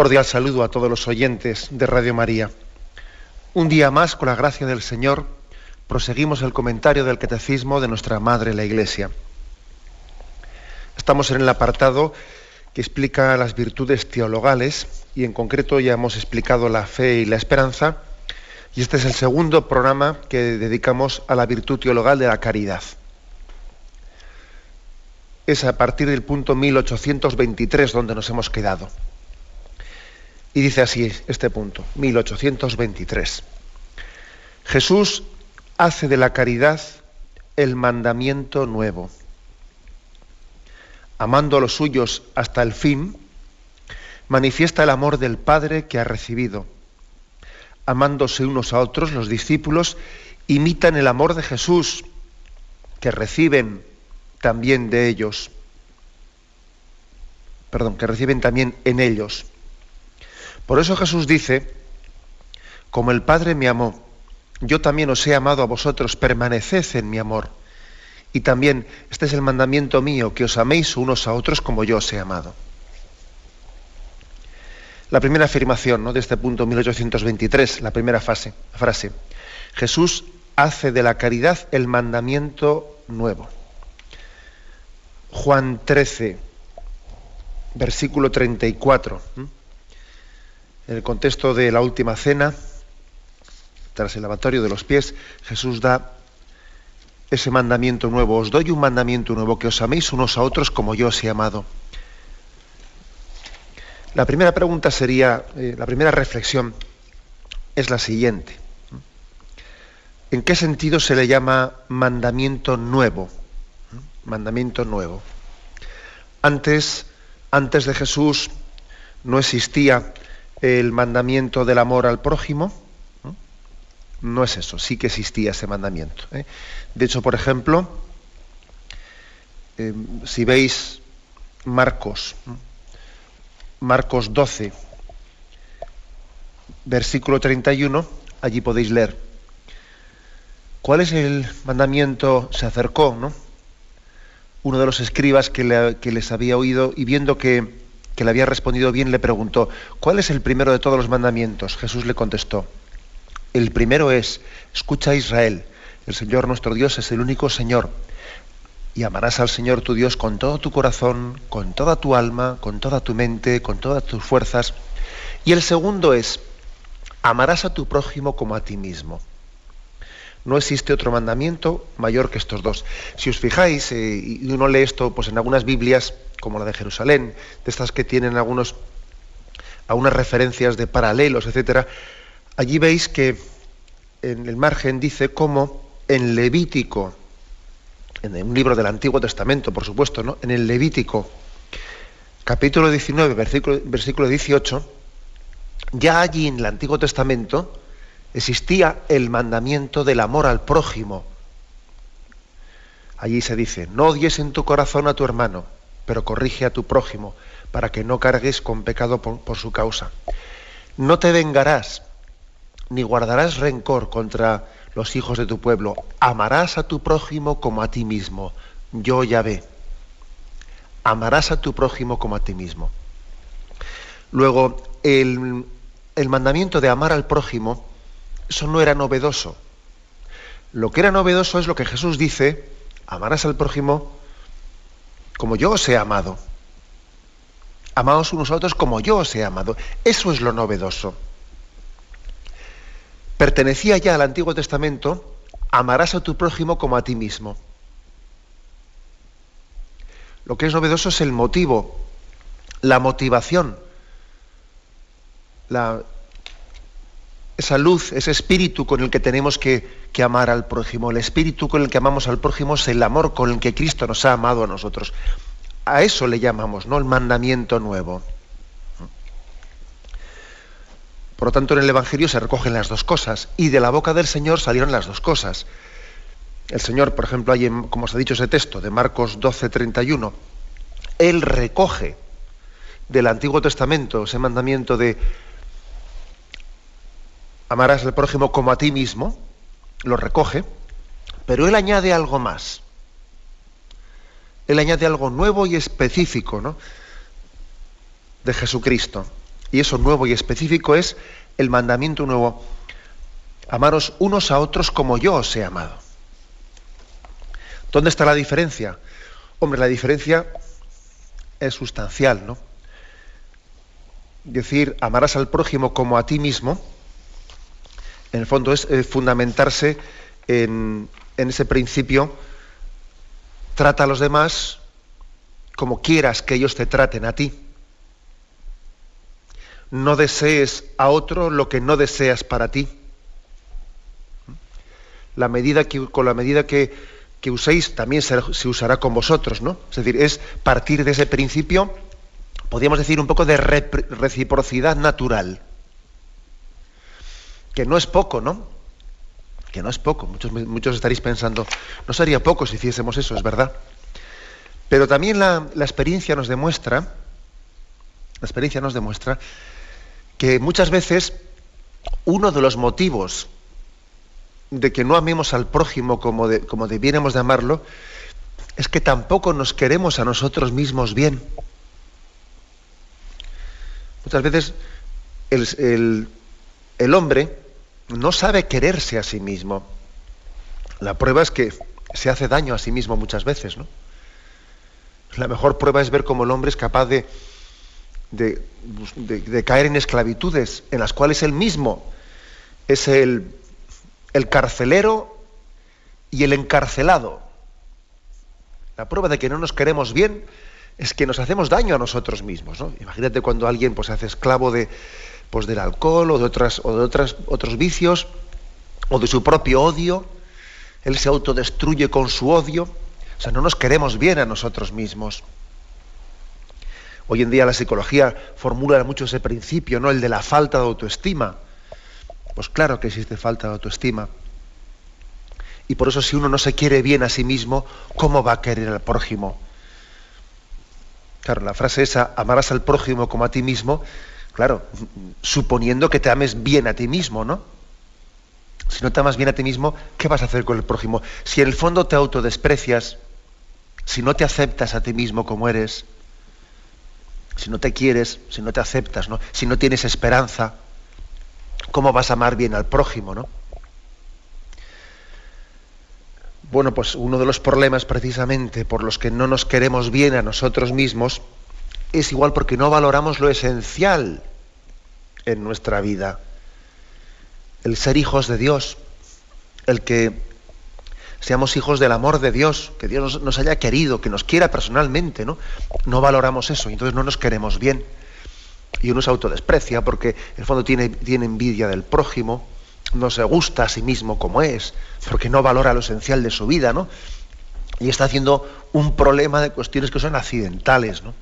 Cordial saludo a todos los oyentes de Radio María. Un día más, con la gracia del Señor, proseguimos el comentario del Catecismo de nuestra Madre la Iglesia. Estamos en el apartado que explica las virtudes teologales y en concreto ya hemos explicado la fe y la esperanza y este es el segundo programa que dedicamos a la virtud teologal de la caridad. Es a partir del punto 1823 donde nos hemos quedado. Y dice así este punto, 1823. Jesús hace de la caridad el mandamiento nuevo. Amando a los suyos hasta el fin, manifiesta el amor del Padre que ha recibido. Amándose unos a otros, los discípulos imitan el amor de Jesús que reciben también de ellos. Perdón, que reciben también en ellos. Por eso Jesús dice, como el Padre me amó, yo también os he amado a vosotros, permaneced en mi amor. Y también este es el mandamiento mío, que os améis unos a otros como yo os he amado. La primera afirmación ¿no? de este punto 1823, la primera fase, frase. Jesús hace de la caridad el mandamiento nuevo. Juan 13, versículo 34 en el contexto de la última cena, tras el lavatorio de los pies, Jesús da ese mandamiento nuevo. Os doy un mandamiento nuevo, que os améis unos a otros como yo os he amado. La primera pregunta sería, eh, la primera reflexión es la siguiente. ¿En qué sentido se le llama mandamiento nuevo? Mandamiento nuevo. Antes, antes de Jesús no existía el mandamiento del amor al prójimo. No, es eso, sí que existía ese mandamiento. ¿eh? De hecho, por ejemplo, eh, si veis Marcos, Marcos 12, versículo 31, allí podéis leer. ¿Cuál es el mandamiento? Se acercó, ¿no? Uno de los escribas que, que les había oído y viendo que que le había respondido bien, le preguntó, ¿cuál es el primero de todos los mandamientos? Jesús le contestó, el primero es, escucha a Israel, el Señor nuestro Dios es el único Señor, y amarás al Señor tu Dios con todo tu corazón, con toda tu alma, con toda tu mente, con todas tus fuerzas. Y el segundo es, amarás a tu prójimo como a ti mismo. No existe otro mandamiento mayor que estos dos. Si os fijáis, eh, y uno lee esto pues en algunas Biblias, como la de Jerusalén, de estas que tienen algunos, algunas referencias de paralelos, etcétera, allí veis que en el margen dice cómo en Levítico, en un libro del Antiguo Testamento, por supuesto, ¿no? En el Levítico, capítulo 19, versículo, versículo 18, ya allí en el Antiguo Testamento existía el mandamiento del amor al prójimo. Allí se dice, no odies en tu corazón a tu hermano, pero corrige a tu prójimo para que no cargues con pecado por, su causa. No te vengarás, ni guardarás rencor contra los hijos de tu pueblo. Amarás a tu prójimo como a ti mismo. Yo ya ve. Amarás a tu prójimo como a ti mismo. Luego, el, el mandamiento de amar al prójimo, eso no era novedoso. Lo que era novedoso es lo que Jesús dice, amarás al prójimo como yo os he amado. Amaos unos a otros como yo os he amado. Eso es lo novedoso. Pertenecía ya al Antiguo Testamento, amarás a tu prójimo como a ti mismo. Lo que es novedoso es el motivo, la motivación, la, esa luz, ese espíritu con el que tenemos que, amar al prójimo. El espíritu con el que amamos al prójimo es el amor con el que Cristo nos ha amado a nosotros. A eso le llamamos, ¿no? El mandamiento nuevo. Por lo tanto, en el Evangelio se recogen las dos cosas y de la boca del Señor salieron las dos cosas. El Señor, por ejemplo, hay, como os ha dicho ese texto de Marcos 12, 31, Él recoge del Antiguo Testamento ese mandamiento de amarás al prójimo como a ti mismo, lo recoge, pero él añade algo más. Él añade algo nuevo y específico ¿no? de Jesucristo. Y eso nuevo y específico es el mandamiento nuevo. Amaros unos a otros como yo os he amado. ¿Dónde está la diferencia? Hombre, la diferencia es sustancial, ¿no? Decir, amarás al prójimo como a ti mismo, en el fondo es eh, fundamentarse en, ese principio, trata a los demás como quieras que ellos te traten a ti. No desees a otro lo que no deseas para ti. La medida que, con la medida que, que uséis también se, se, usará con vosotros, ¿no? Es decir, es partir de ese principio, podríamos decir un poco de reciprocidad natural que no es poco, ¿no? Que no es poco. Muchos, muchos estaréis pensando, no sería poco si hiciésemos eso, es verdad. Pero también la, experiencia nos demuestra, la experiencia nos demuestra que muchas veces uno de los motivos de que no amemos al prójimo como, como debiéramos de amarlo es que tampoco nos queremos a nosotros mismos bien. Muchas veces el, el hombre no sabe quererse a sí mismo. La prueba es que se hace daño a sí mismo muchas veces, ¿no? La mejor prueba es ver cómo el hombre es capaz de, caer en esclavitudes en las cuales él mismo es el, el carcelero y el encarcelado. La prueba de que no nos queremos bien es que nos hacemos daño a nosotros mismos. ¿no? Imagínate cuando alguien pues, se hace esclavo de, pues del alcohol o de otras o de otras otros vicios o de su propio odio. Él se autodestruye con su odio. O sea, no nos queremos bien a nosotros mismos. Hoy en día la psicología formula mucho ese principio, ¿no? El de la falta de autoestima. Pues claro que existe falta de autoestima. Y por eso si uno no se quiere bien a sí mismo, ¿cómo va a querer al prójimo? Claro, la frase esa, amarás al prójimo como a ti mismo, Claro, suponiendo que te ames bien a ti mismo, ¿no? Si no te amas bien a ti mismo, ¿qué vas a hacer con el prójimo? Si en el fondo te autodesprecias, si no te aceptas a ti mismo como eres, si no te quieres, si no te aceptas, ¿no? si no tienes esperanza, ¿cómo vas a amar bien al prójimo? ¿no? Bueno, pues uno de los problemas precisamente por los que no nos queremos bien a nosotros mismos es igual porque no valoramos lo esencial en nuestra vida. El ser hijos de Dios, el que seamos hijos del amor de Dios, que Dios nos, haya querido, que nos quiera personalmente, ¿no? No valoramos eso, y entonces no nos queremos bien. Y uno se autodesprecia porque en el fondo tiene, tiene envidia del prójimo, no se gusta a sí mismo como es, porque no valora lo esencial de su vida, ¿no? Y está haciendo un problema de cuestiones que son accidentales, ¿no?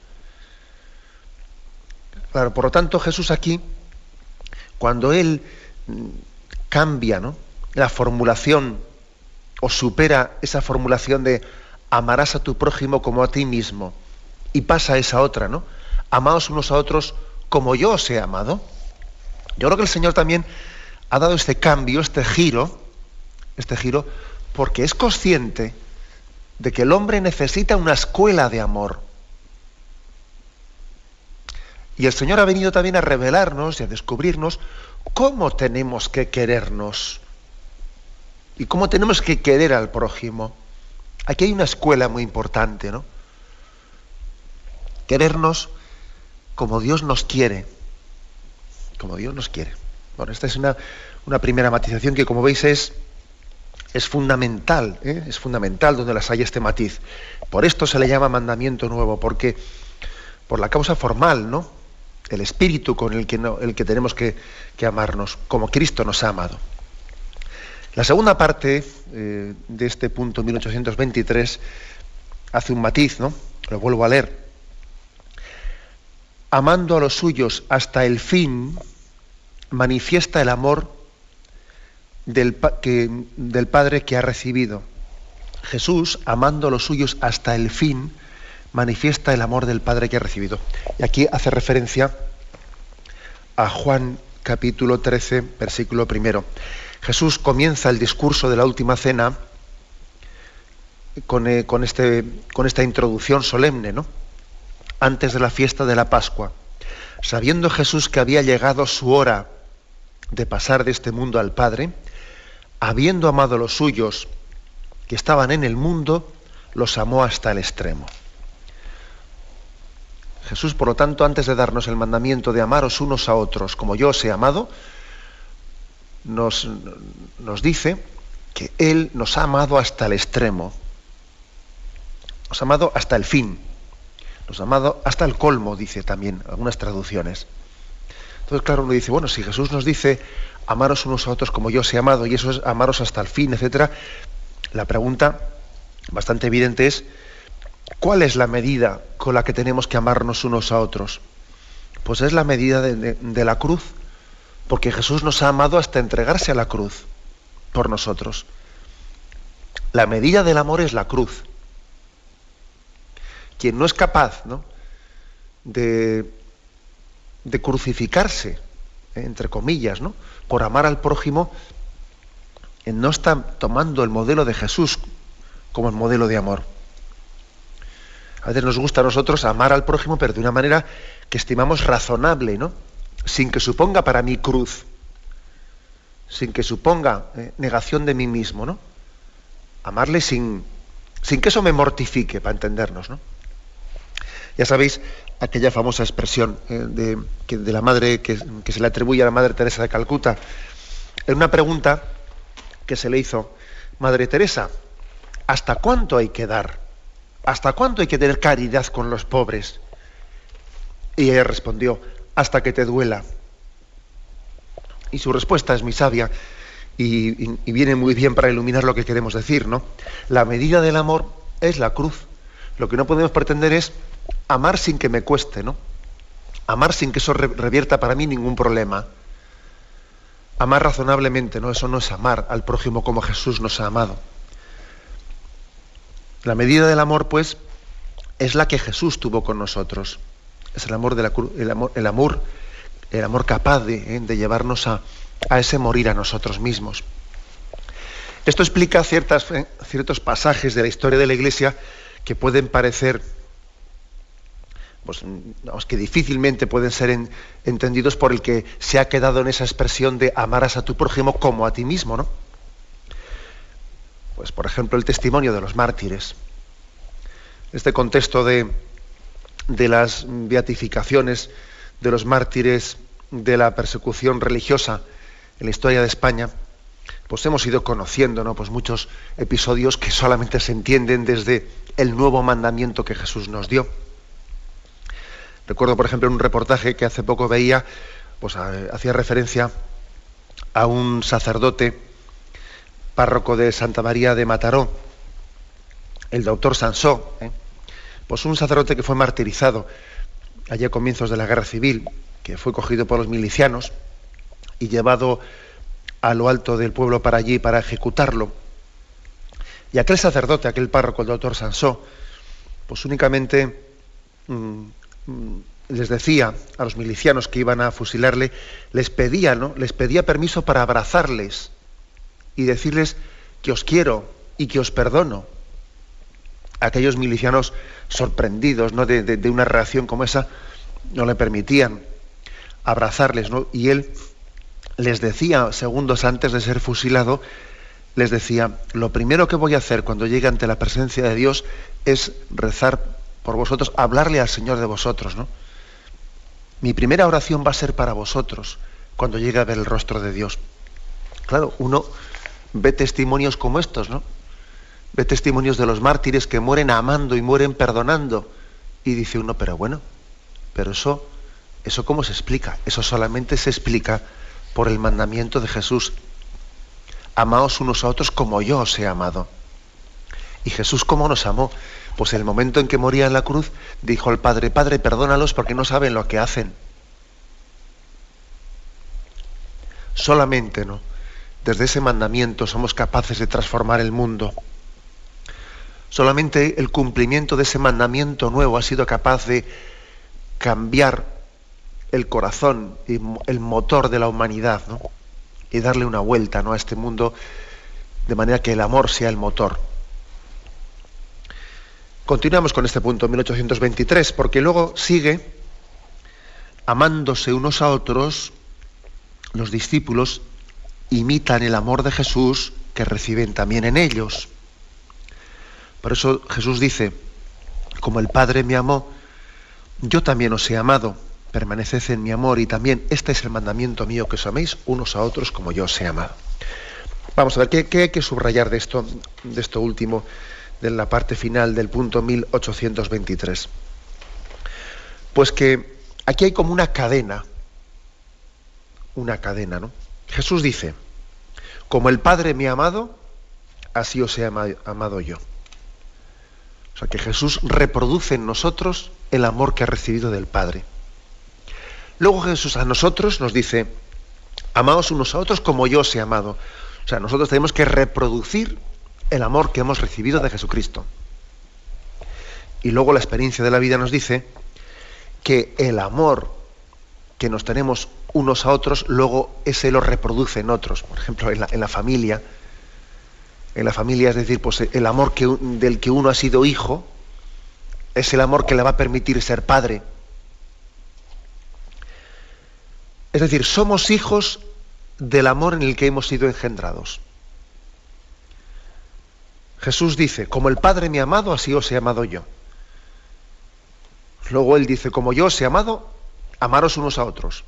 Claro, por lo tanto, Jesús aquí, cuando él mm, cambia la formulación o supera esa formulación de amarás a tu prójimo como a ti mismo y pasa a esa otra, ¿no? Amaos unos a otros como yo os he amado. Yo creo que el Señor también ha dado este cambio, este giro, este giro, porque es consciente de que el hombre necesita una escuela de amor. Y el Señor ha venido también a revelarnos y a descubrirnos cómo tenemos que querernos y cómo tenemos que querer al prójimo. Aquí hay una escuela muy importante, ¿no? Querernos como Dios nos quiere, como Dios nos quiere. Bueno, esta es una, primera matización que, como veis, es, es fundamental, ¿eh? es fundamental donde las hay este matiz. Por esto se le llama mandamiento nuevo, porque por la causa formal, ¿no? El espíritu con el que, el que tenemos que, amarnos, como Cristo nos ha amado. La segunda parte eh, de este punto 1823 hace un matiz, ¿no? Lo vuelvo a leer. Amando a los suyos hasta el fin, manifiesta el amor del, del Padre que ha recibido. Jesús, amando a los suyos hasta el fin, manifiesta el amor del Padre que ha recibido. Y aquí hace referencia a Juan capítulo 13, versículo primero. Jesús comienza el discurso de la última cena con, eh, con, este, con esta introducción solemne, ¿no? Antes de la fiesta de la Pascua. Sabiendo Jesús que había llegado su hora de pasar de este mundo al Padre, habiendo amado a los suyos que estaban en el mundo, los amó hasta el extremo. Jesús, por lo tanto, antes de darnos el mandamiento de amaros unos a otros como yo os he amado, nos, dice que Él nos ha amado hasta el extremo, nos ha amado hasta el fin, nos ha amado hasta el colmo, dice también algunas traducciones. Entonces, claro, uno dice, bueno, si Jesús nos dice amaros unos a otros como yo os he amado, y eso es amaros hasta el fin, etcétera, la pregunta bastante evidente es, ¿Cuál es la medida con la que tenemos que amarnos unos a otros? Pues es la medida de, la cruz, porque Jesús nos ha amado hasta entregarse a la cruz por nosotros. La medida del amor es la cruz. Quien no es capaz de, de crucificarse, eh, entre comillas, ¿no? por amar al prójimo, eh, no está tomando el modelo de Jesús como el modelo de amor. A veces nos gusta a nosotros amar al prójimo, pero de una manera que estimamos razonable, ¿no? Sin que suponga para mí cruz, sin que suponga eh, negación de mí mismo, ¿no? Amarle sin, sin que eso me mortifique, para entendernos, ¿no? Ya sabéis aquella famosa expresión eh, de, de, la madre que, que, se le atribuye a la madre Teresa de Calcuta, en una pregunta que se le hizo, Madre Teresa, ¿hasta cuánto hay que dar? ¿Hasta cuánto hay que tener caridad con los pobres? Y ella respondió, hasta que te duela. Y su respuesta es muy sabia y, viene muy bien para iluminar lo que queremos decir, ¿no? La medida del amor es la cruz. Lo que no podemos pretender es amar sin que me cueste, ¿no? Amar sin que eso revierta para mí ningún problema. Amar razonablemente, ¿no? Eso no es amar al prójimo como Jesús nos ha amado. La medida del amor, pues, es la que Jesús tuvo con nosotros. Es el amor, de la, el amor, el amor, el amor capaz de, ¿eh? llevarnos a, ese morir a nosotros mismos. Esto explica ciertas, ¿eh? ciertos pasajes de la historia de la Iglesia que pueden parecer, pues, que difícilmente pueden ser entendidos por el que se ha quedado en esa expresión de amarás a tu prójimo como a ti mismo, ¿no? Pues, por ejemplo, el testimonio de los mártires. Este contexto de, de las beatificaciones de los mártires de la persecución religiosa en la historia de España, pues hemos ido conociendo ¿no? pues muchos episodios que solamente se entienden desde el nuevo mandamiento que Jesús nos dio. Recuerdo, por ejemplo, un reportaje que hace poco veía, pues hacía referencia a un sacerdote párroco de Santa María de Mataró, el doctor Sansó, ¿eh? pues un sacerdote que fue martirizado allí a comienzos de la guerra civil, que fue cogido por los milicianos y llevado a lo alto del pueblo para allí para ejecutarlo. Y aquel sacerdote, aquel párroco, el doctor Sansó, pues únicamente mm, mm, les decía a los milicianos que iban a fusilarle, les pedía, ¿no? Les pedía permiso para abrazarles y decirles que os quiero y que os perdono. Aquellos milicianos sorprendidos ¿no? de, una reacción como esa no le permitían abrazarles. ¿no? Y él les decía, segundos antes de ser fusilado, les decía, lo primero que voy a hacer cuando llegue ante la presencia de Dios es rezar por vosotros, hablarle al Señor de vosotros. ¿no? Mi primera oración va a ser para vosotros cuando llegue a ver el rostro de Dios. Claro, uno ve testimonios como estos, ¿no? Ve testimonios de los mártires que mueren amando y mueren perdonando. Y dice uno, pero bueno, pero eso ¿Eso cómo se explica? Eso solamente se explica por el mandamiento de Jesús. Amaos unos a otros como yo os he amado. ¿Y Jesús cómo nos amó? Pues el momento en que moría en la cruz, dijo al Padre, Padre, perdónalos porque no saben lo que hacen. Solamente, ¿no? Desde ese mandamiento somos capaces de transformar el mundo. Solamente el cumplimiento de ese mandamiento nuevo ha sido capaz de cambiar el corazón y el motor de la humanidad, ¿no? Y darle una vuelta ¿no? a este mundo de manera que el amor sea el motor. Continuamos con este punto, 1823, porque luego sigue amándose unos a otros, los discípulos imitan el amor de Jesús que reciben también en ellos. Por eso Jesús dice, como el Padre me amó, yo también os he amado, permaneced en mi amor y también este es el mandamiento mío que os améis unos a otros como yo os he amado. Vamos a ver, ¿qué, qué hay que subrayar de esto, de esto último, de la parte final del punto 1823? Pues que aquí hay como una cadena, una cadena, ¿no? Jesús dice, como el Padre me ha amado, así os he amado yo. O sea, que Jesús reproduce en nosotros el amor que ha recibido del Padre. Luego Jesús a nosotros nos dice, amaos unos a otros como yo os he amado. O sea, nosotros tenemos que reproducir el amor que hemos recibido de Jesucristo. Y luego la experiencia de la vida nos dice que el amor que nos tenemos unos a otros, luego ese lo reproduce en otros. Por ejemplo, en la, familia, en la familia, es decir, pues el amor que, del que uno ha sido hijo, es el amor que le va a permitir ser padre. Es decir, somos hijos del amor en el que hemos sido engendrados. Jesús dice, como el Padre me ha amado, así os he amado yo. Luego Él dice, como yo os he amado, amaros unos a otros.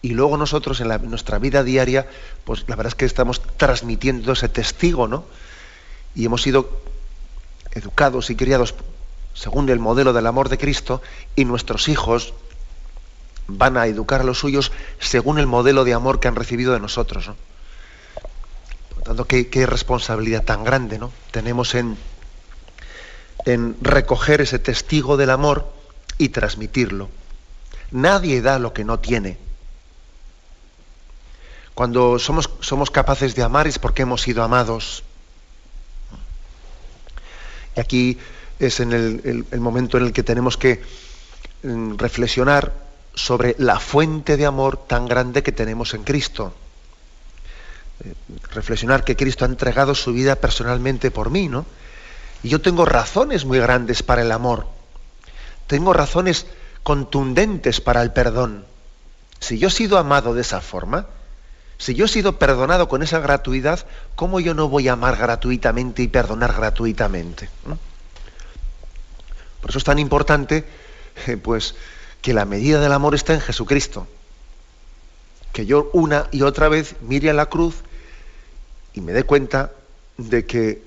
Y luego nosotros en, nuestra vida diaria, pues la verdad es que estamos transmitiendo ese testigo, ¿no? Y hemos sido educados y criados según el modelo del amor de Cristo, y nuestros hijos van a educar a los suyos según el modelo de amor que han recibido de nosotros. ¿no? Por lo tanto, qué, qué, responsabilidad tan grande ¿no? tenemos en, en recoger ese testigo del amor y transmitirlo. Nadie da lo que no tiene. Cuando somos, somos capaces de amar es porque hemos sido amados. Y aquí es en el, momento en el que tenemos que mm, reflexionar sobre la fuente de amor tan grande que tenemos en Cristo. Eh, reflexionar que Cristo ha entregado su vida personalmente por mí, ¿no? Y yo tengo razones muy grandes para el amor. Tengo razones contundentes para el perdón. Si yo he sido amado de esa forma, si yo he sido perdonado con esa gratuidad, ¿cómo yo no voy a amar gratuitamente y perdonar gratuitamente? Por eso es tan importante eh, pues, que la medida del amor está en Jesucristo. Que yo una y otra vez mire a la cruz y me dé cuenta de que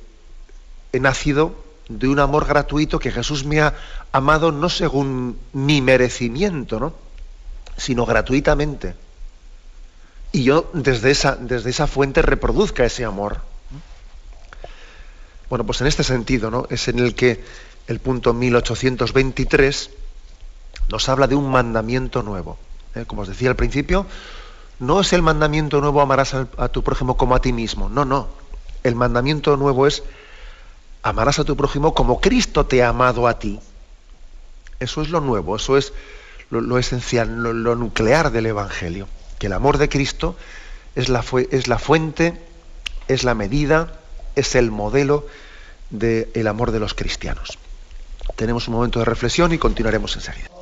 he nacido de un amor gratuito que Jesús me ha amado no según mi merecimiento, ¿no? sino gratuitamente. Y yo desde esa, desde esa fuente reproduzca ese amor. Bueno, pues en este sentido, ¿no? Es en el que el punto 1823 nos habla de un mandamiento nuevo. ¿eh? Como os decía al principio, no es el mandamiento nuevo amarás a tu prójimo como a ti mismo. No, no. El mandamiento nuevo es amarás a tu prójimo como Cristo te ha amado a ti. Eso es lo nuevo, eso es lo, esencial, lo, nuclear del Evangelio. Que el amor de Cristo es la, fuente, es la medida, es el modelo del amor de los cristianos. Tenemos un momento de reflexión y continuaremos enseguida.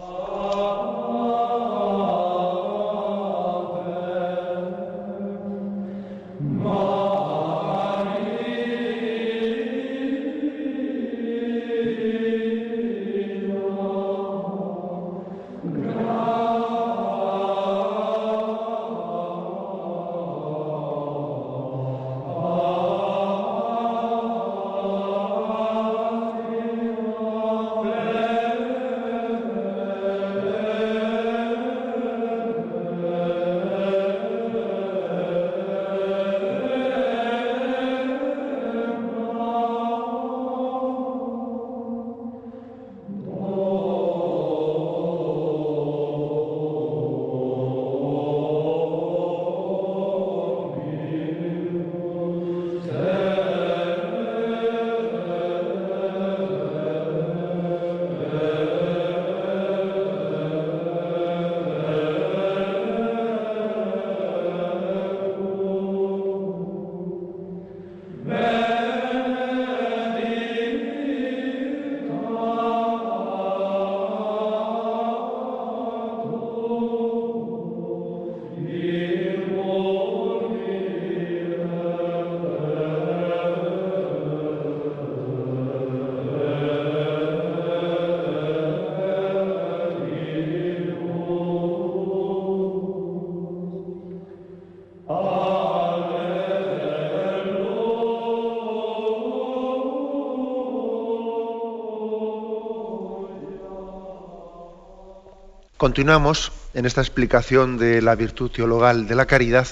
Continuamos en esta explicación de la virtud teologal de la caridad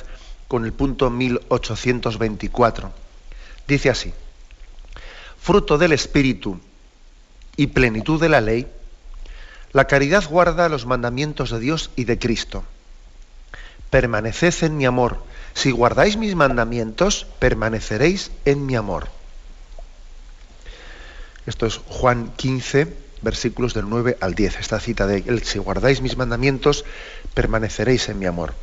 con el punto 1824. Dice así, fruto del Espíritu y plenitud de la ley, la caridad guarda los mandamientos de Dios y de Cristo. Permaneced en mi amor. Si guardáis mis mandamientos, permaneceréis en mi amor. Esto es Juan 15, versículos del 9 al 10. Esta cita de él, si guardáis mis mandamientos, permaneceréis en mi amor.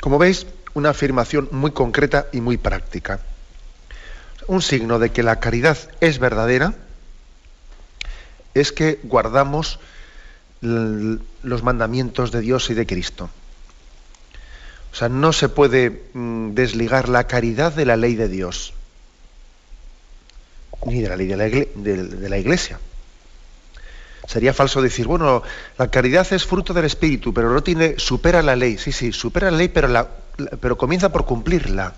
Como veis, una afirmación muy concreta y muy práctica. Un signo de que la caridad es verdadera es que guardamos los mandamientos de Dios y de Cristo. O sea, no se puede mm, desligar la caridad de la ley de Dios, ni de la ley de la, de la Iglesia. Sería falso decir, bueno, la caridad es fruto del Espíritu, pero no tiene, supera la ley. Sí, sí, supera la ley, pero, comienza por cumplirla.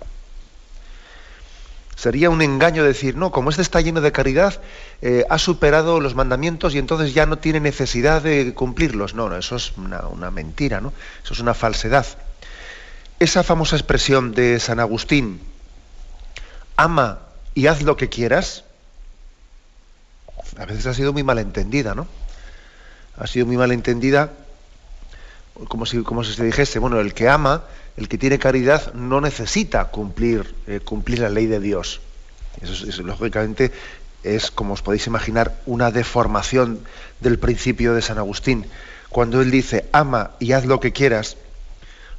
Sería un engaño decir, no, como este está lleno de caridad, eh, ha superado los mandamientos y entonces ya no tiene necesidad de cumplirlos. No, no eso es una, una mentira, ¿no? Eso es una falsedad. Esa famosa expresión de San Agustín, ama y haz lo que quieras, a veces ha sido muy malentendida, ¿no? Ha sido muy malentendida como si, como se dijese, bueno, el que ama, el que tiene caridad, no necesita cumplir, eh, cumplir la ley de Dios. Eso, lógicamente, es, como os podéis imaginar, una deformación del principio de San Agustín. Cuando él dice, ama y haz lo que quieras,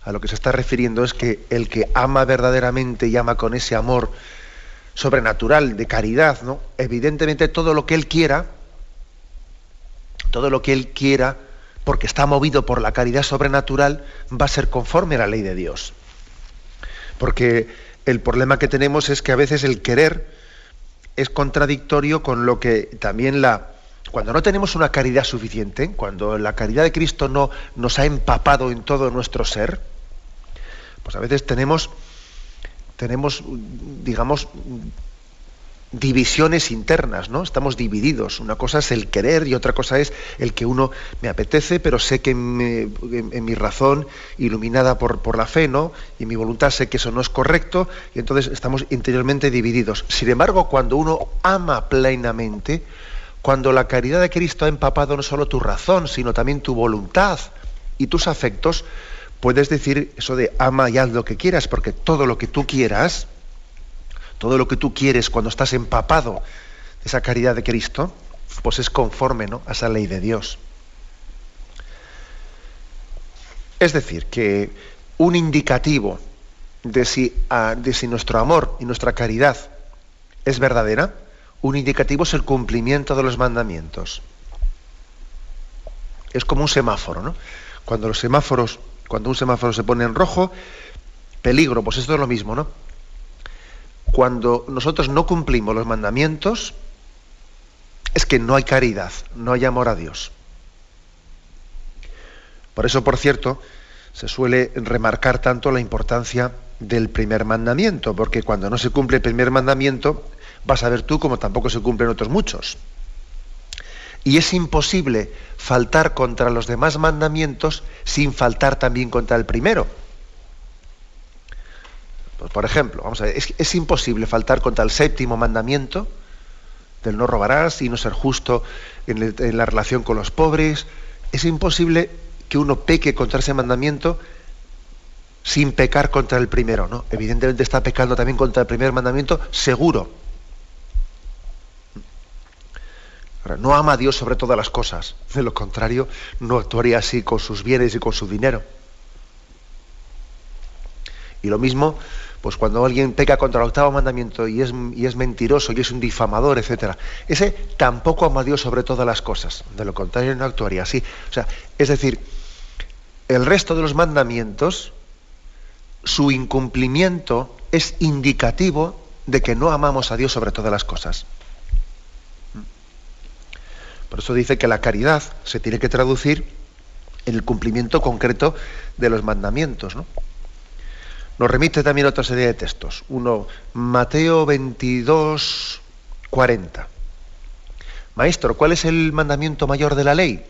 a lo que se está refiriendo es que el que ama verdaderamente y ama con ese amor sobrenatural, de caridad, ¿no? Evidentemente todo lo que él quiera, todo lo que él quiera, porque está movido por la caridad sobrenatural, va a ser conforme a la ley de Dios. Porque el problema que tenemos es que a veces el querer es contradictorio con lo que también la, cuando no tenemos una caridad suficiente, cuando la caridad de Cristo no nos ha empapado en todo nuestro ser, pues a veces tenemos tenemos, digamos, divisiones internas, ¿no? Estamos divididos. Una cosa es el querer y otra cosa es el que uno me apetece, pero sé que en, mi razón, iluminada por, por, la fe, ¿no? Y mi voluntad sé que eso no es correcto, y entonces estamos interiormente divididos. Sin embargo, cuando uno ama plenamente, cuando la caridad de Cristo ha empapado no solo tu razón, sino también tu voluntad y tus afectos, puedes decir eso de ama y haz lo que quieras, porque todo lo que tú quieras, todo lo que tú quieres cuando estás empapado de esa caridad de Cristo, pues es conforme ¿no? a esa ley de Dios. Es decir, que un indicativo de si, de si nuestro amor y nuestra caridad es verdadera, un indicativo es el cumplimiento de los mandamientos. Es como un semáforo, ¿no? Cuando los semáforos cuando un semáforo se pone en rojo, peligro, pues esto es lo mismo, ¿no? Cuando nosotros no cumplimos los mandamientos, es que no hay caridad, no hay amor a Dios. Por eso, por cierto, se suele remarcar tanto la importancia del primer mandamiento, porque cuando no se cumple el primer mandamiento, vas a ver tú como tampoco se cumplen otros muchos. Y es imposible faltar contra los demás mandamientos sin faltar también contra el primero. Pues, por ejemplo, vamos a ver, es, imposible faltar contra el séptimo mandamiento del no robarás y no ser justo en, en la relación con los pobres. Es imposible que uno peque contra ese mandamiento sin pecar contra el primero, ¿no? Evidentemente está pecando también contra el primer mandamiento, seguro. No ama a Dios sobre todas las cosas. De lo contrario, no actuaría así con sus bienes y con su dinero. Y lo mismo, pues cuando alguien peca contra el octavo mandamiento y es, y es mentiroso y es un difamador, etc. Ese tampoco ama a Dios sobre todas las cosas. De lo contrario, no actuaría así. O sea, es decir, el resto de los mandamientos, su incumplimiento es indicativo de que no amamos a Dios sobre todas las cosas. Por eso dice que la caridad se tiene que traducir en el cumplimiento concreto de los mandamientos. ¿no? Nos remite también otra serie de textos. Uno, Mateo 22, 40. Maestro, ¿cuál es el mandamiento mayor de la ley?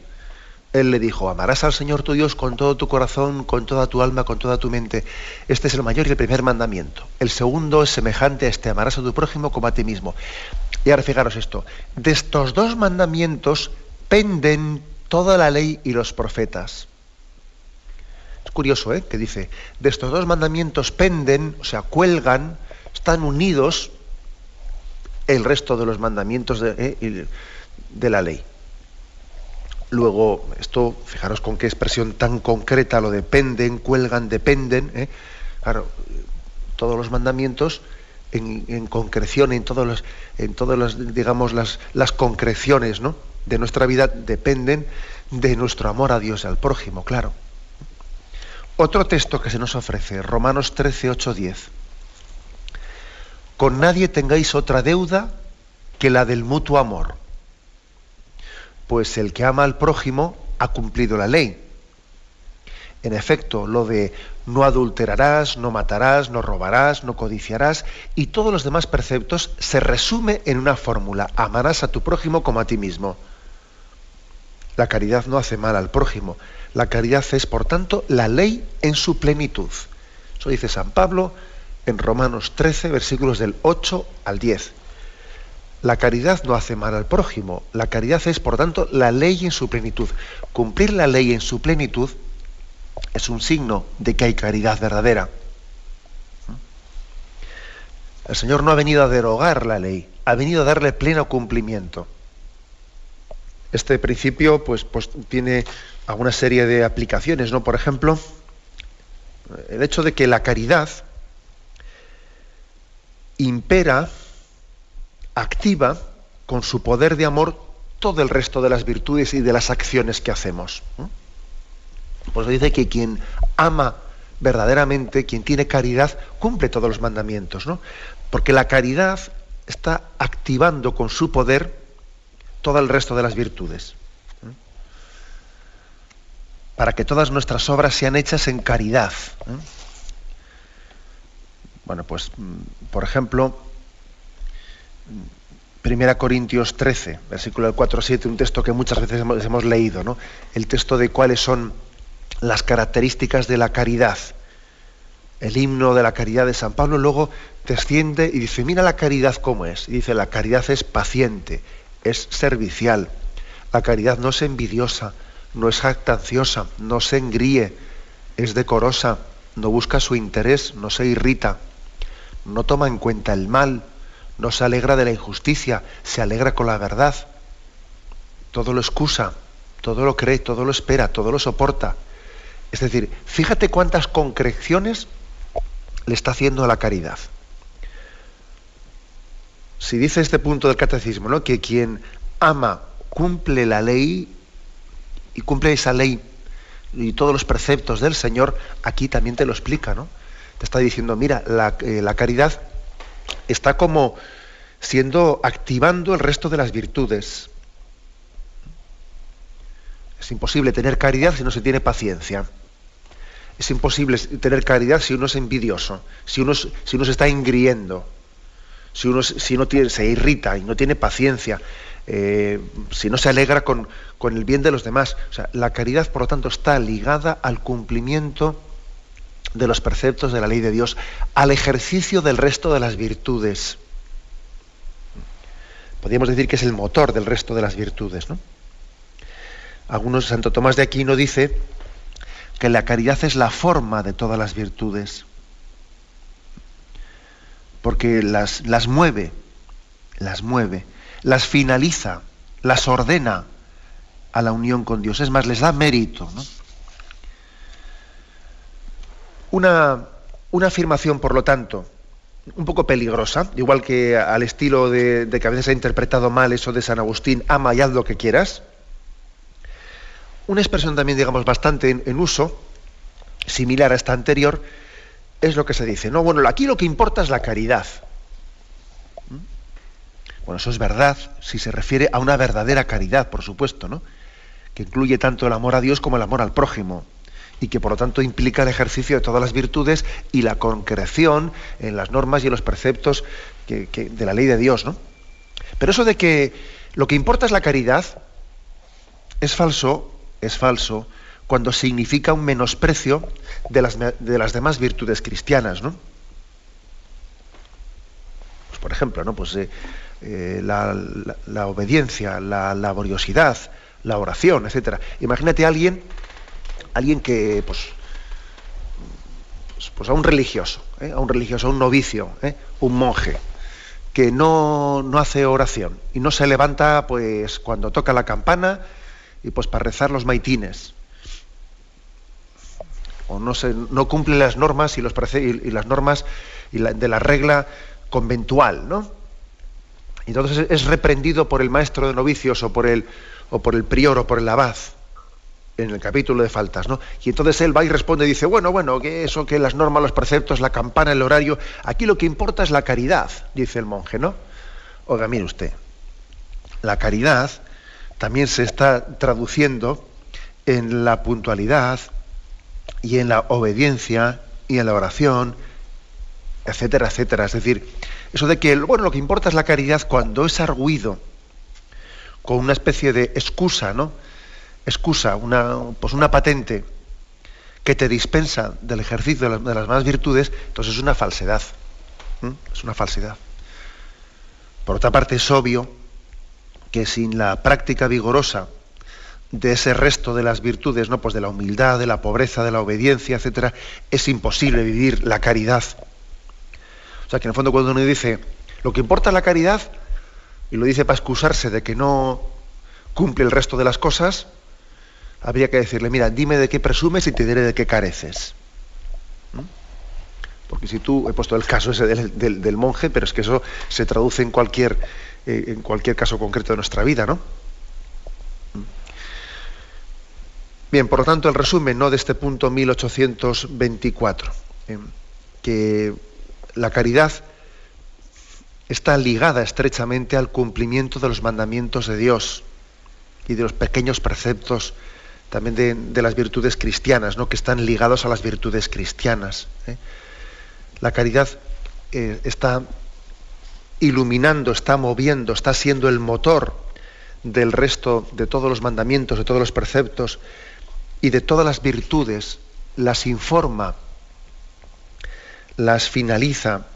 Él le dijo, amarás al Señor tu Dios con todo tu corazón, con toda tu alma, con toda tu mente. Este es el mayor y el primer mandamiento. El segundo es semejante a este, amarás a tu prójimo como a ti mismo. Y ahora fijaros esto, de estos dos mandamientos penden toda la ley y los profetas. Es curioso, ¿eh? Que dice, de estos dos mandamientos penden, o sea, cuelgan, están unidos el resto de los mandamientos de, eh, de la ley. Luego, esto, fijaros con qué expresión tan concreta lo dependen, cuelgan, dependen. ¿eh? Claro, todos los mandamientos en, concreción, en todos los, en todas las, digamos, las, las concreciones ¿no? de nuestra vida dependen de nuestro amor a Dios y al prójimo, claro. Otro texto que se nos ofrece, Romanos 13, 8, 10. Con nadie tengáis otra deuda que la del mutuo amor pues el que ama al prójimo ha cumplido la ley. En efecto, lo de no adulterarás, no matarás, no robarás, no codiciarás y todos los demás preceptos se resume en una fórmula, amarás a tu prójimo como a ti mismo. La caridad no hace mal al prójimo, la caridad es, por tanto, la ley en su plenitud. Eso dice San Pablo en Romanos 13, versículos del 8 al 10. La caridad no hace mal al prójimo. La caridad es, por tanto, la ley en su plenitud. Cumplir la ley en su plenitud es un signo de que hay caridad verdadera. El Señor no ha venido a derogar la ley, ha venido a darle pleno cumplimiento. Este principio pues, pues tiene alguna serie de aplicaciones, ¿no? Por ejemplo, el hecho de que la caridad impera activa con su poder de amor todo el resto de las virtudes y de las acciones que hacemos. Pues dice que quien ama verdaderamente, quien tiene caridad, cumple todos los mandamientos, ¿no? Porque la caridad está activando con su poder todo el resto de las virtudes. Para que todas nuestras obras sean hechas en caridad. Bueno, pues, mm, por ejemplo, Primera Corintios 13, versículo 4-7, un texto que muchas veces hemos, leído, ¿no? El texto de cuáles son las características de la caridad. El himno de la caridad de San Pablo luego desciende y dice, mira la caridad cómo es. Y dice, la caridad es paciente, es servicial. La caridad no es envidiosa, no es jactanciosa, no se engríe, es decorosa, no busca su interés, no se irrita, no toma en cuenta el mal, no se alegra de la injusticia, se alegra con la verdad. Todo lo excusa, todo lo cree, todo lo espera, todo lo soporta. Es decir, fíjate cuántas concreciones le está haciendo a la caridad. Si dice este punto del catecismo, ¿no? que quien ama cumple la ley y cumple esa ley y todos los preceptos del Señor, aquí también te lo explica, ¿no? Te está diciendo, mira, la, eh, la caridad está como siendo activando el resto de las virtudes. Es imposible tener caridad si no se tiene paciencia. Es imposible tener caridad si uno es envidioso, si uno, si uno se está ingriendo, si uno, si tiene, se irrita y no tiene paciencia, eh, si no se alegra con, con, el bien de los demás. La caridad, por lo tanto, está ligada al cumplimiento de los preceptos de la ley de Dios, al ejercicio del resto de las virtudes. Podríamos decir que es el motor del resto de las virtudes. ¿no? Algunos, Santo Tomás de Aquino dice que la caridad es la forma de todas las virtudes, porque las, las mueve, las mueve, las finaliza, las ordena a la unión con Dios. Es más, les da mérito. ¿no? Una, afirmación, por lo tanto, un poco peligrosa, igual que al estilo de, que a veces ha interpretado mal eso de San Agustín, ama y haz lo que quieras. Una expresión también, digamos, bastante en, uso, similar a esta anterior, es lo que se dice. No, bueno, aquí lo que importa es la caridad. ¿Mm? Bueno, eso es verdad si se refiere a una verdadera caridad, por supuesto, ¿no? Que incluye tanto el amor a Dios como el amor al prójimo y que por lo tanto implica el ejercicio de todas las virtudes y la concreción en las normas y en los preceptos de la ley de Dios. ¿no? Pero eso de que lo que importa es la caridad es falso es falso cuando significa un menosprecio de las, de las demás virtudes cristianas, ¿no? Pues, por ejemplo, ¿no? Pues, eh, eh, la, la, obediencia, la laboriosidad, la oración, etcétera. Imagínate a alguien, alguien que, pues, pues, pues a un religioso, ¿eh? a un religioso, a un novicio, un monje, que no, no, hace oración y no se levanta, pues, cuando toca la campana y pues para rezar los maitines o no, no cumple las normas y, los, y, las normas y de la regla conventual, ¿no? Entonces es reprendido por el maestro de novicios o por el, o por el prior o por el abad en el capítulo de faltas, ¿no? Y entonces él va y responde y dice, bueno, bueno, que eso, que las normas, los preceptos, la campana, el horario, aquí lo que importa es la caridad, dice el monje, ¿no? Oiga, mire usted, la caridad también se está traduciendo en la puntualidad, y en la obediencia y en la oración, etcétera, etcétera. Es decir, eso de que, bueno, lo que importa es la caridad cuando es arguido con una especie de excusa, ¿no? Excusa, una, pues una patente que te dispensa del ejercicio de las, más virtudes, entonces es una falsedad. Es una falsedad. Por otra parte, es obvio que sin la práctica vigorosa de ese resto de las virtudes, ¿no? Pues de la humildad, de la pobreza, de la obediencia, etcétera, es imposible vivir la caridad. O sea que en el fondo cuando uno dice lo que importa es la caridad, y lo dice para excusarse de que no cumple el resto de las cosas, habría que decirle, mira, dime de qué presumes y te diré de qué careces. Porque si tú, he puesto el caso ese del, del, monje, pero es que eso se traduce en cualquier, eh, en cualquier caso concreto de nuestra vida, ¿no? Bien, por lo tanto, el resumen ¿no? de este punto 1824, eh, que la caridad está ligada estrechamente al cumplimiento de los mandamientos de Dios y de los pequeños preceptos también de, las virtudes cristianas, ¿no? que están ligados a las virtudes cristianas. ¿eh? La caridad eh, está iluminando, está moviendo, está siendo el motor del resto de todos los mandamientos, de todos los preceptos y de todas las virtudes las informa, las finaliza,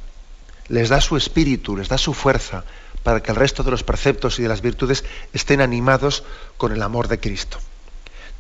les da su espíritu, les da su fuerza, para que el resto de los preceptos y de las virtudes estén animados con el amor de Cristo.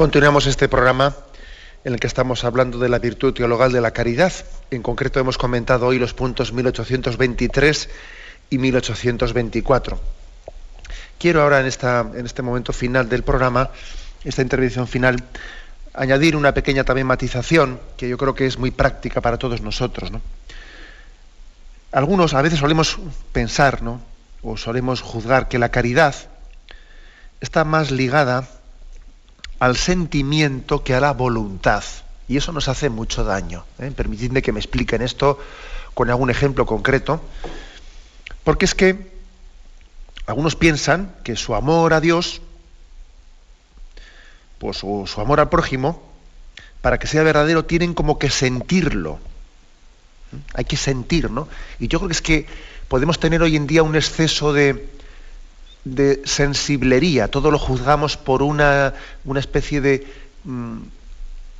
Continuamos este programa en el que estamos hablando de la virtud teologal de la caridad. En concreto hemos comentado hoy los puntos 1823 y 1824. Quiero ahora en, este momento final del programa, esta intervención final, añadir una pequeña también matización que yo creo que es muy práctica para todos nosotros. Algunos a veces solemos pensar, ¿no? o solemos juzgar que la caridad está más ligada al sentimiento que a la voluntad. Y eso nos hace mucho daño. ¿eh? Permitidme que me expliquen esto con algún ejemplo concreto. Porque es que algunos piensan que su amor a Dios, pues o su amor al prójimo, para que sea verdadero tienen como que sentirlo. ¿eh? Hay que sentir, ¿no? Y yo creo que es que podemos tener hoy en día un exceso de, de sensiblería, todo lo juzgamos por una, una especie de, mm,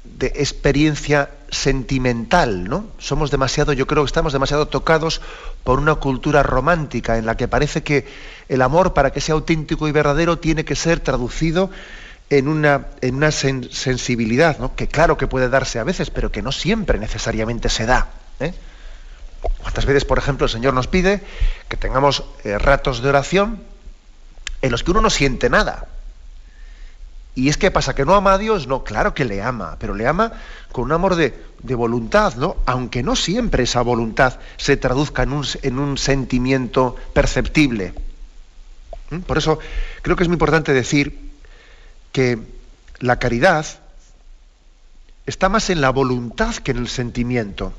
de experiencia sentimental, ¿no? Somos demasiado, yo creo que estamos demasiado tocados por una cultura romántica en la que parece que el amor, para que sea auténtico y verdadero, tiene que ser traducido en una, en una sensibilidad, ¿no? que claro que puede darse a veces, pero que no siempre necesariamente se da. ¿eh? ¿Cuántas veces, por ejemplo, el Señor nos pide que tengamos eh, ratos de oración en los que uno no siente nada? Y es que pasa que no ama a Dios, no, claro que le ama, pero le ama con un amor de, voluntad, ¿no? Aunque no siempre esa voluntad se traduzca en un, en un sentimiento perceptible. ¿Mm? Por eso creo que es muy importante decir que la caridad está más en la voluntad que en el sentimiento.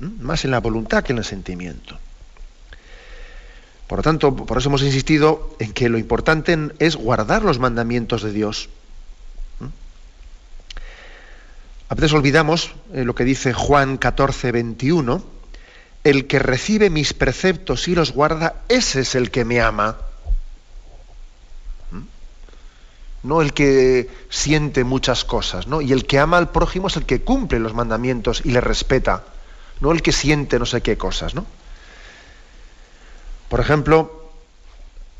¿Mm? Más en la voluntad que en el sentimiento. Por lo tanto, por eso hemos insistido en que lo importante es guardar los mandamientos de Dios. ¿Mm? A veces olvidamos eh, lo que dice Juan 14, 21, el que recibe mis preceptos y los guarda, ese es el que me ama. ¿Mm? No el que siente muchas cosas, ¿no? Y el que ama al prójimo es el que cumple los mandamientos y le respeta, no el que siente no sé qué cosas, ¿no? Por ejemplo,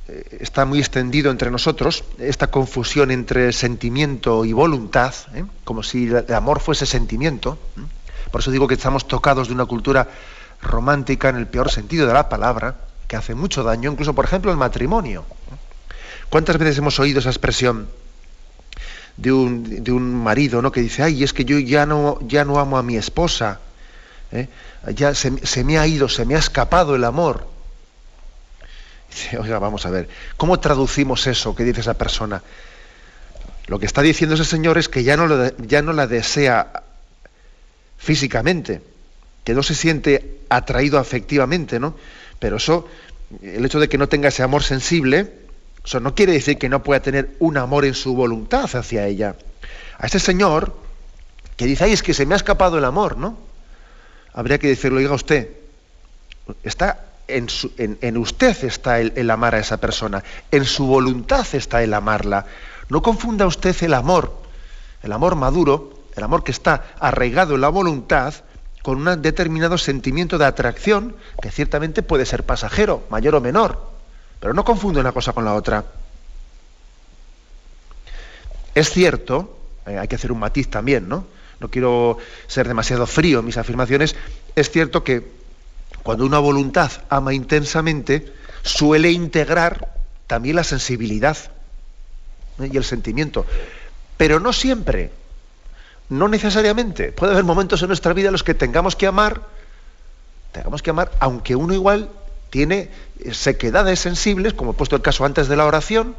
eh, está muy extendido entre nosotros esta confusión entre sentimiento y voluntad, ¿eh? como si el amor fuese sentimiento. ¿eh? Por eso digo que estamos tocados de una cultura romántica en el peor sentido de la palabra, que hace mucho daño, incluso, por ejemplo, el matrimonio. ¿Cuántas veces hemos oído esa expresión de un, de un marido ¿no? que dice, ay, es que yo ya no, ya no amo a mi esposa, ya se me ha ido, se me ha escapado el amor? Oiga, vamos a ver, ¿cómo traducimos eso que dice esa persona? Lo que está diciendo ese señor es que ya no, ya no la desea físicamente, que no se siente atraído afectivamente, ¿no? Pero eso, el hecho de que no tenga ese amor sensible, eso no quiere decir que no pueda tener un amor en su voluntad hacia ella. A ese señor que dice, ay, es que se me ha escapado el amor, ¿no? Habría que decirlo, oiga usted, está en, usted está el, amar a esa persona, en su voluntad está el amarla. No confunda usted el amor, el amor maduro, el amor que está arraigado en la voluntad, con un determinado sentimiento de atracción que ciertamente puede ser pasajero, mayor o menor, pero no confunde una cosa con la otra. Es cierto, eh, hay que hacer un matiz también, ¿no? No quiero ser demasiado frío en mis afirmaciones, es cierto que cuando una voluntad ama intensamente, suele integrar también la sensibilidad ¿eh? y el sentimiento. Pero no siempre, no necesariamente. Puede haber momentos en nuestra vida en los que tengamos que amar, tengamos que amar, aunque uno igual tiene sequedades sensibles, como he puesto el caso antes de la oración,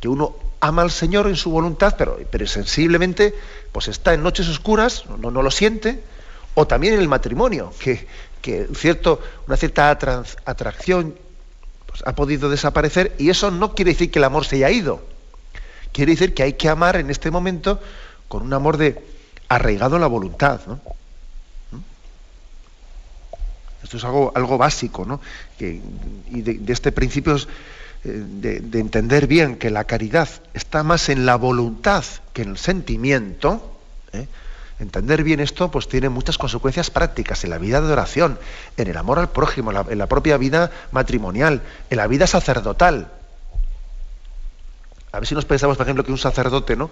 que uno ama al Señor en su voluntad, pero, pero sensiblemente pues está en noches oscuras, no, no lo siente, o también en el matrimonio, que, que cierto, una cierta atracción pues, ha podido desaparecer y eso no quiere decir que el amor se haya ido. Quiere decir que hay que amar en este momento con un amor de arraigado en la voluntad. ¿Mm? Esto es algo, algo básico, ¿no? y de, este principio es eh, de, entender bien que la caridad está más en la voluntad que en el sentimiento. ¿eh? Entender bien esto pues tiene muchas consecuencias prácticas en la vida de oración, en el amor al prójimo, en la, propia vida matrimonial, en la vida sacerdotal. A ver si nos pensamos, por ejemplo, que un sacerdote, ¿no?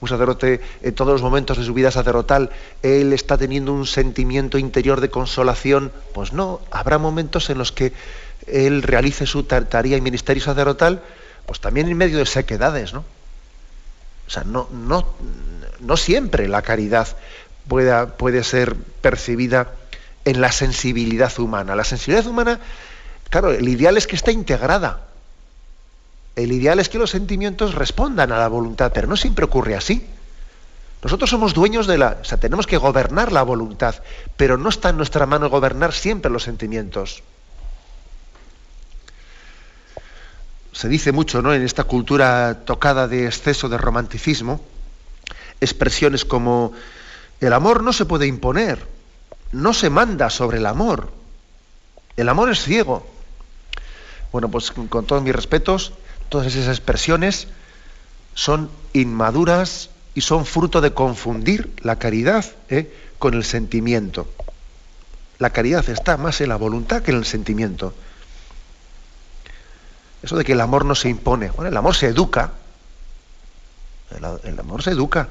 Un sacerdote en todos los momentos de su vida sacerdotal, él está teniendo un sentimiento interior de consolación. Pues no, habrá momentos en los que él realice su tarea y ministerio sacerdotal, pues también en medio de sequedades, ¿no? O sea, no, no, no siempre la caridad pueda, puede ser percibida en la sensibilidad humana. La sensibilidad humana, claro, el ideal es que esté integrada. El ideal es que los sentimientos respondan a la voluntad, pero no siempre ocurre así. Nosotros somos dueños de la... O sea, tenemos que gobernar la voluntad, pero no está en nuestra mano gobernar siempre los sentimientos. Se dice mucho, ¿no? En esta cultura tocada de exceso de romanticismo, expresiones como el amor no se puede imponer, no se manda sobre el amor, el amor es ciego. Bueno, pues con todos mis respetos, todas esas expresiones son inmaduras y son fruto de confundir la caridad ¿eh? con el sentimiento. La caridad está más en la voluntad que en el sentimiento. Eso de que el amor no se impone. Bueno, el amor se educa. El, amor se educa.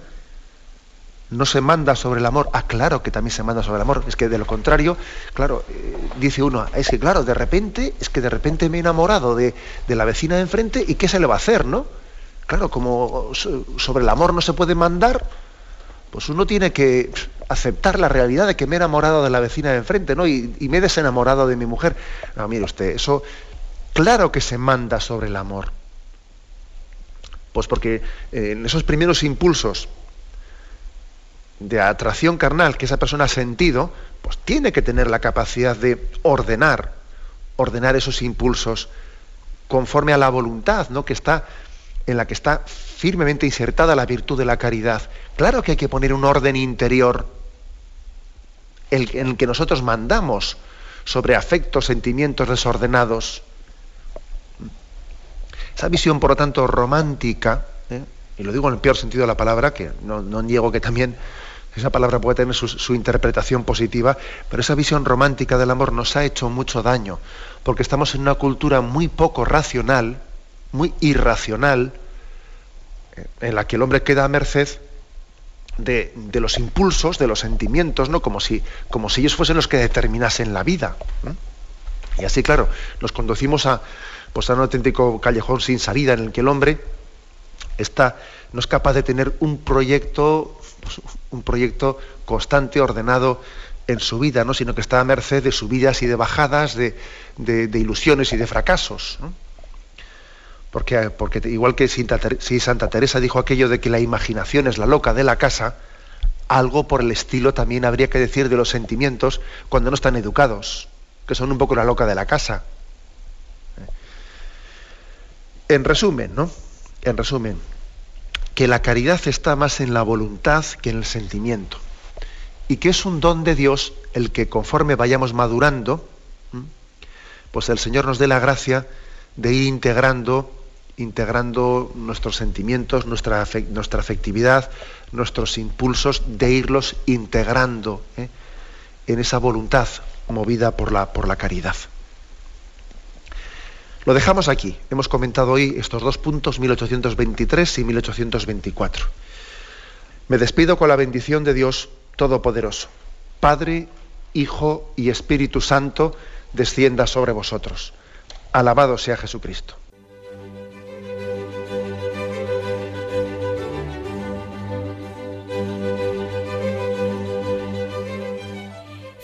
No se manda sobre el amor. Ah, claro que también se manda sobre el amor. Es que de lo contrario, claro, eh, dice uno, es que claro, de repente, es que de repente me he enamorado de, de la vecina de enfrente y ¿qué se le va a hacer, no? Claro, como sobre el amor no se puede mandar, pues uno tiene que aceptar la realidad de que me he enamorado de la vecina de enfrente, ¿no? Y, me he desenamorado de mi mujer. No, mire usted, eso claro que se manda sobre el amor. Pues porque eh, en esos primeros impulsos de atracción carnal que esa persona ha sentido, pues tiene que tener la capacidad de ordenar, ordenar esos impulsos conforme a la voluntad, ¿no? Que está en la que está firmemente insertada la virtud de la caridad. Claro que hay que poner un orden interior en el que nosotros mandamos sobre afectos, sentimientos desordenados. Esa visión, por lo tanto, romántica, ¿eh? y lo digo en el peor sentido de la palabra, que no, niego que también esa palabra puede tener su, interpretación positiva, pero esa visión romántica del amor nos ha hecho mucho daño, porque estamos en una cultura muy poco racional, muy irracional, en la que el hombre queda a merced de, los impulsos, de los sentimientos, ¿no? Como si, como si ellos fuesen los que determinasen la vida. Y así, claro, nos conducimos a, pues, un auténtico callejón sin salida en el que el hombre está, no es capaz de tener un proyecto, pues, un proyecto constante, ordenado en su vida, ¿no? sino que está a merced de subidas y de bajadas, de, de ilusiones y de fracasos. Porque, porque igual que si Santa Teresa dijo aquello de que la imaginación es la loca de la casa, algo por el estilo también habría que decir de los sentimientos cuando no están educados, que son un poco la loca de la casa. En resumen, ¿no? En resumen, que la caridad está más en la voluntad que en el sentimiento. Y que es un don de Dios el que conforme vayamos madurando, pues el Señor nos dé la gracia de ir integrando integrando nuestros sentimientos, nuestra, afectividad, nuestros impulsos, de irlos integrando ¿eh? en esa voluntad movida por la, por la caridad. Lo dejamos aquí. Hemos comentado hoy estos dos puntos, 1823 y 1824. Me despido con la bendición de Dios Todopoderoso. Padre, Hijo y Espíritu Santo, descienda sobre vosotros. Alabado sea Jesucristo.